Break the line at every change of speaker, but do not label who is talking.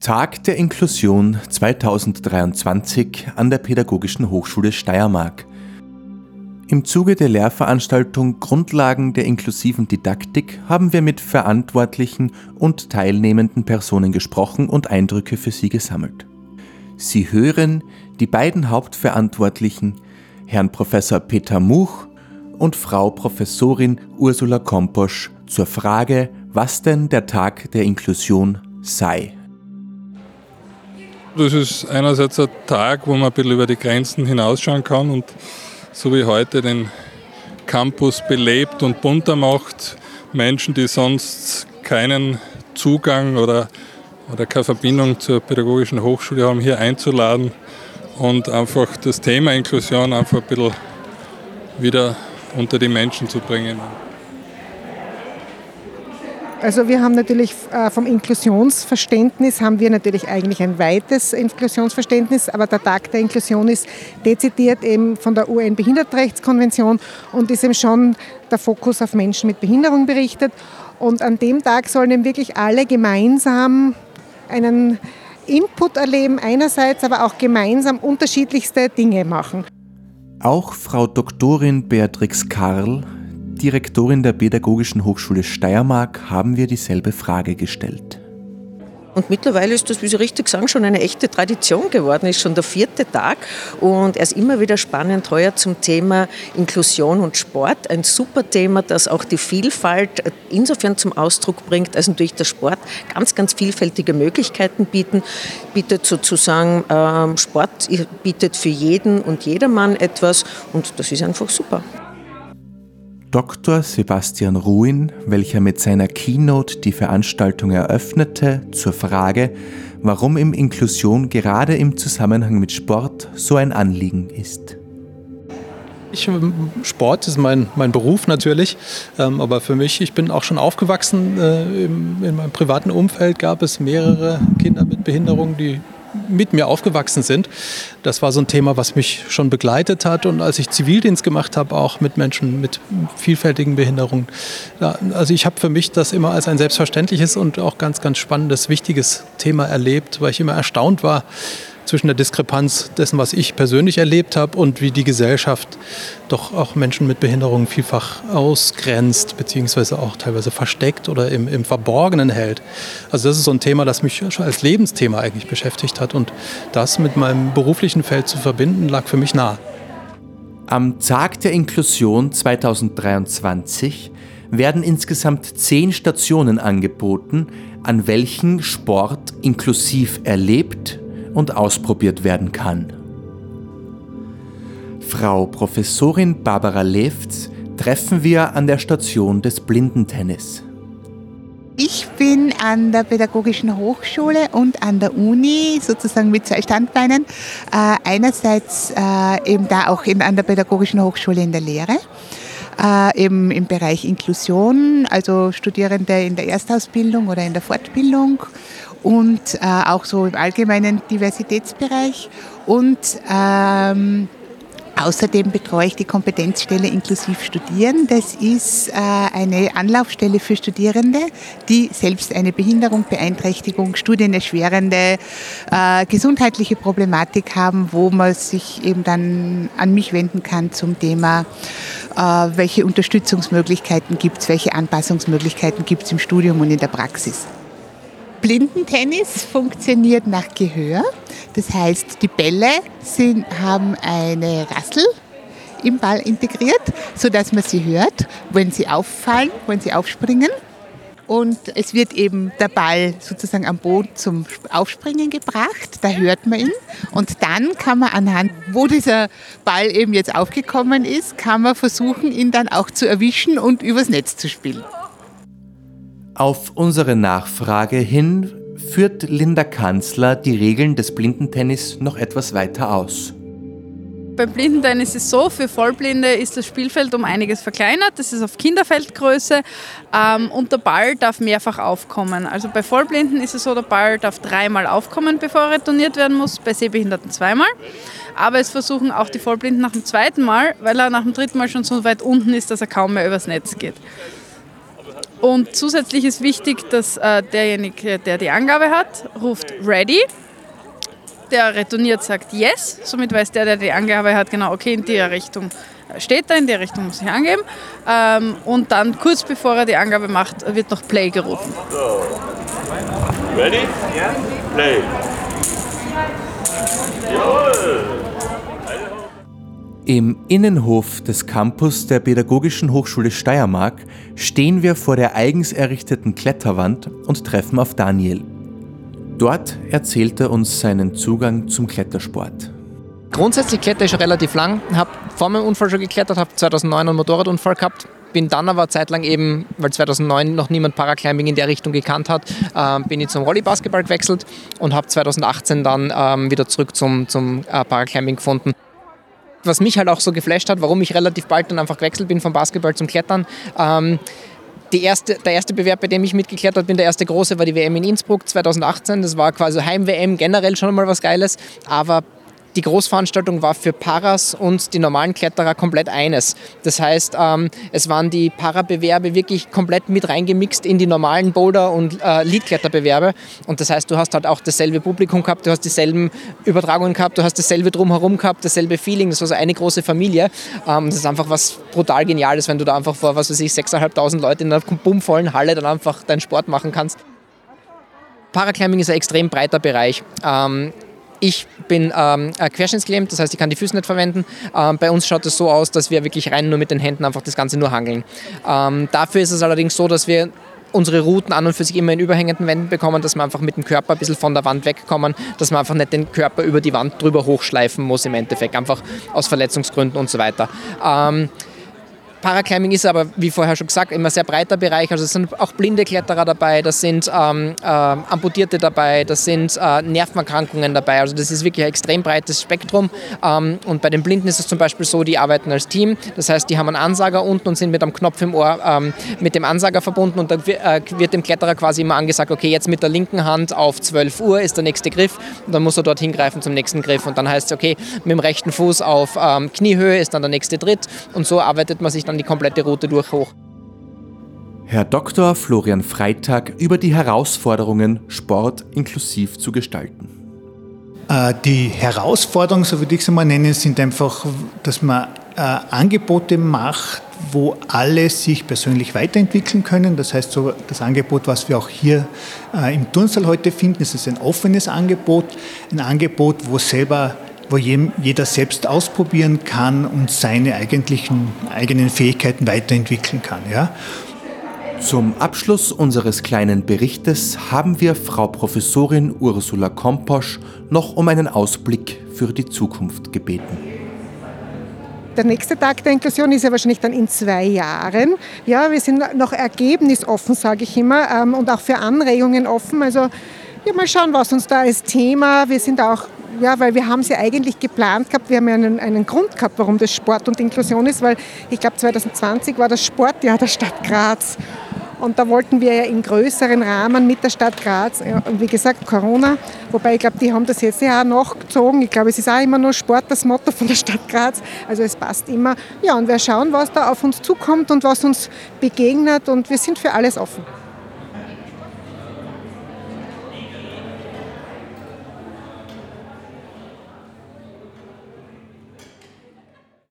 Tag der Inklusion 2023 an der Pädagogischen Hochschule Steiermark. Im Zuge der Lehrveranstaltung Grundlagen der inklusiven Didaktik haben wir mit verantwortlichen und teilnehmenden Personen gesprochen und Eindrücke für sie gesammelt. Sie hören die beiden Hauptverantwortlichen, Herrn Professor Peter Much und Frau Professorin Ursula Komposch zur Frage, was denn der Tag der Inklusion sei.
Das ist einerseits ein Tag, wo man ein bisschen über die Grenzen hinausschauen kann und so wie heute den Campus belebt und bunter macht. Menschen, die sonst keinen Zugang oder, oder keine Verbindung zur pädagogischen Hochschule haben, hier einzuladen und einfach das Thema Inklusion einfach ein bisschen wieder unter die Menschen zu bringen.
Also wir haben natürlich äh, vom Inklusionsverständnis haben wir natürlich eigentlich ein weites Inklusionsverständnis, aber der Tag der Inklusion ist dezidiert eben von der UN-Behindertenrechtskonvention und ist eben schon der Fokus auf Menschen mit Behinderung berichtet. Und an dem Tag sollen eben wirklich alle gemeinsam einen Input erleben einerseits, aber auch gemeinsam unterschiedlichste Dinge machen.
Auch Frau Doktorin Beatrix Karl Direktorin der Pädagogischen Hochschule Steiermark haben wir dieselbe Frage gestellt.
Und mittlerweile ist das, wie Sie richtig sagen, schon eine echte Tradition geworden. Ist schon der vierte Tag und er ist immer wieder spannend heuer zum Thema Inklusion und Sport. Ein super Thema, das auch die Vielfalt insofern zum Ausdruck bringt, als natürlich der Sport ganz, ganz vielfältige Möglichkeiten bieten, bietet sozusagen ähm, Sport bietet für jeden und jedermann etwas und das ist einfach super.
Dr. Sebastian Ruin, welcher mit seiner Keynote die Veranstaltung eröffnete, zur Frage, warum ihm Inklusion gerade im Zusammenhang mit Sport so ein Anliegen ist.
Ich, ähm, Sport ist mein, mein Beruf natürlich, ähm, aber für mich, ich bin auch schon aufgewachsen. Äh, im, in meinem privaten Umfeld gab es mehrere Kinder mit Behinderungen, die mit mir aufgewachsen sind. Das war so ein Thema, was mich schon begleitet hat. Und als ich Zivildienst gemacht habe, auch mit Menschen mit vielfältigen Behinderungen. Also ich habe für mich das immer als ein selbstverständliches und auch ganz, ganz spannendes, wichtiges Thema erlebt, weil ich immer erstaunt war, zwischen der Diskrepanz dessen, was ich persönlich erlebt habe und wie die Gesellschaft doch auch Menschen mit Behinderungen vielfach ausgrenzt, beziehungsweise auch teilweise versteckt oder im, im Verborgenen hält. Also das ist so ein Thema, das mich schon als Lebensthema eigentlich beschäftigt hat und das mit meinem beruflichen Feld zu verbinden, lag für mich nah.
Am Tag der Inklusion 2023 werden insgesamt zehn Stationen angeboten, an welchen Sport inklusiv erlebt, und ausprobiert werden kann. Frau Professorin Barbara Lefts treffen wir an der Station des Blindentennis.
Ich bin an der Pädagogischen Hochschule und an der Uni sozusagen mit zwei Standbeinen. Äh, einerseits äh, eben da auch in, an der Pädagogischen Hochschule in der Lehre. Äh, eben im Bereich Inklusion, also Studierende in der Erstausbildung oder in der Fortbildung und äh, auch so im allgemeinen Diversitätsbereich. Und ähm, Außerdem betreue ich die Kompetenzstelle Inklusiv Studieren. Das ist äh, eine Anlaufstelle für Studierende, die selbst eine Behinderung, Beeinträchtigung, studienerschwerende, äh, gesundheitliche Problematik haben, wo man sich eben dann an mich wenden kann zum Thema, äh, welche Unterstützungsmöglichkeiten gibt es, welche Anpassungsmöglichkeiten gibt es im Studium und in der Praxis. Blindentennis funktioniert nach Gehör. Das heißt, die Bälle sind, haben eine Rassel im Ball integriert, sodass man sie hört, wenn sie auffallen, wenn sie aufspringen. Und es wird eben der Ball sozusagen am Boden zum Aufspringen gebracht, da hört man ihn. Und dann kann man anhand, wo dieser Ball eben jetzt aufgekommen ist, kann man versuchen, ihn dann auch zu erwischen und übers Netz zu spielen.
Auf unsere Nachfrage hin führt Linda Kanzler die Regeln des Blindentennis noch etwas weiter aus.
Beim Blindentennis ist es so, für Vollblinde ist das Spielfeld um einiges verkleinert. Das ist auf Kinderfeldgröße ähm, und der Ball darf mehrfach aufkommen. Also bei Vollblinden ist es so, der Ball darf dreimal aufkommen, bevor er retourniert werden muss, bei Sehbehinderten zweimal. Aber es versuchen auch die Vollblinden nach dem zweiten Mal, weil er nach dem dritten Mal schon so weit unten ist, dass er kaum mehr übers Netz geht. Und zusätzlich ist wichtig, dass äh, derjenige, der die Angabe hat, ruft Ready. Der retourniert, sagt Yes. Somit weiß der, der die Angabe hat, genau, okay, in die Richtung steht er, in die Richtung muss ich angeben. Ähm, und dann kurz bevor er die Angabe macht, wird noch Play gerufen. So.
Ready? Yeah. Play. Jawohl. Im Innenhof des Campus der Pädagogischen Hochschule Steiermark stehen wir vor der eigens errichteten Kletterwand und treffen auf Daniel. Dort erzählt er uns seinen Zugang zum Klettersport.
Grundsätzlich kletter ich schon relativ lang, habe vor meinem Unfall schon geklettert, habe 2009 einen Motorradunfall gehabt, bin dann aber zeitlang eben, weil 2009 noch niemand Paraclimbing in der Richtung gekannt hat, äh, bin ich zum Volleybasketball gewechselt und habe 2018 dann ähm, wieder zurück zum, zum äh, Paraclimbing gefunden. Was mich halt auch so geflasht hat, warum ich relativ bald dann einfach gewechselt bin vom Basketball zum Klettern, ähm, Erste, der erste Bewerb, bei dem ich mitgeklettert bin, der erste große, war die WM in Innsbruck 2018. Das war quasi Heim-WM, generell schon mal was Geiles. Aber die Großveranstaltung war für Paras und die normalen Kletterer komplett eines. Das heißt, ähm, es waren die Para-Bewerbe wirklich komplett mit reingemixt in die normalen Boulder- und äh, Leadkletterbewerbe. Und das heißt, du hast halt auch dasselbe Publikum gehabt, du hast dieselben Übertragungen gehabt, du hast dasselbe drumherum gehabt, dasselbe Feeling. Das war so eine große Familie. Ähm, das ist einfach was brutal Geniales, wenn du da einfach vor, was weiß ich, 6.500 Leute in einer bummvollen Halle dann einfach deinen Sport machen kannst. Paraclimbing ist ein extrem breiter Bereich. Ähm, ich bin ähm, querschnittsgelähmt, das heißt, ich kann die Füße nicht verwenden. Ähm, bei uns schaut es so aus, dass wir wirklich rein nur mit den Händen einfach das Ganze nur hangeln. Ähm, dafür ist es allerdings so, dass wir unsere Routen an und für sich immer in überhängenden Wänden bekommen, dass wir einfach mit dem Körper ein bisschen von der Wand wegkommen, dass man einfach nicht den Körper über die Wand drüber hochschleifen muss im Endeffekt, einfach aus Verletzungsgründen und so weiter. Ähm, Paraclimbing ist aber, wie vorher schon gesagt, immer sehr breiter Bereich. Also es sind auch blinde Kletterer dabei, das sind ähm, äh, Amputierte dabei, das sind äh, Nervenerkrankungen dabei. Also das ist wirklich ein extrem breites Spektrum. Ähm, und bei den Blinden ist es zum Beispiel so, die arbeiten als Team. Das heißt, die haben einen Ansager unten und sind mit einem Knopf im Ohr ähm, mit dem Ansager verbunden. Und da äh, wird dem Kletterer quasi immer angesagt, okay, jetzt mit der linken Hand auf 12 Uhr ist der nächste Griff. Und dann muss er dort hingreifen zum nächsten Griff. Und dann heißt es, okay, mit dem rechten Fuß auf ähm, Kniehöhe ist dann der nächste Tritt. Und so arbeitet man sich dann die komplette Route durch hoch.
Herr Dr. Florian Freitag über die Herausforderungen, Sport inklusiv zu gestalten.
Äh, die Herausforderungen, so würde ich es mal nennen, sind einfach, dass man äh, Angebote macht, wo alle sich persönlich weiterentwickeln können. Das heißt, so das Angebot, was wir auch hier äh, im Turnsaal heute finden, ist ein offenes Angebot, ein Angebot, wo selber wo jeder selbst ausprobieren kann und seine eigentlichen eigenen Fähigkeiten weiterentwickeln kann. Ja?
Zum Abschluss unseres kleinen Berichtes haben wir Frau Professorin Ursula Komposch noch um einen Ausblick für die Zukunft gebeten.
Der nächste Tag der Inklusion ist ja wahrscheinlich dann in zwei Jahren. Ja, wir sind noch ergebnisoffen, sage ich immer, ähm, und auch für Anregungen offen. Also ja, mal schauen, was uns da als Thema. Wir sind auch ja, weil wir haben sie eigentlich geplant gehabt. Wir haben ja einen, einen Grund gehabt, warum das Sport und Inklusion ist, weil ich glaube 2020 war das Sportjahr der Stadt Graz. Und da wollten wir ja in größeren Rahmen mit der Stadt Graz, wie gesagt Corona, wobei ich glaube, die haben das jetzt ja auch nachgezogen. Ich glaube, es ist auch immer nur Sport das Motto von der Stadt Graz. Also es passt immer. Ja, und wir schauen, was da auf uns zukommt und was uns begegnet und wir sind für alles offen.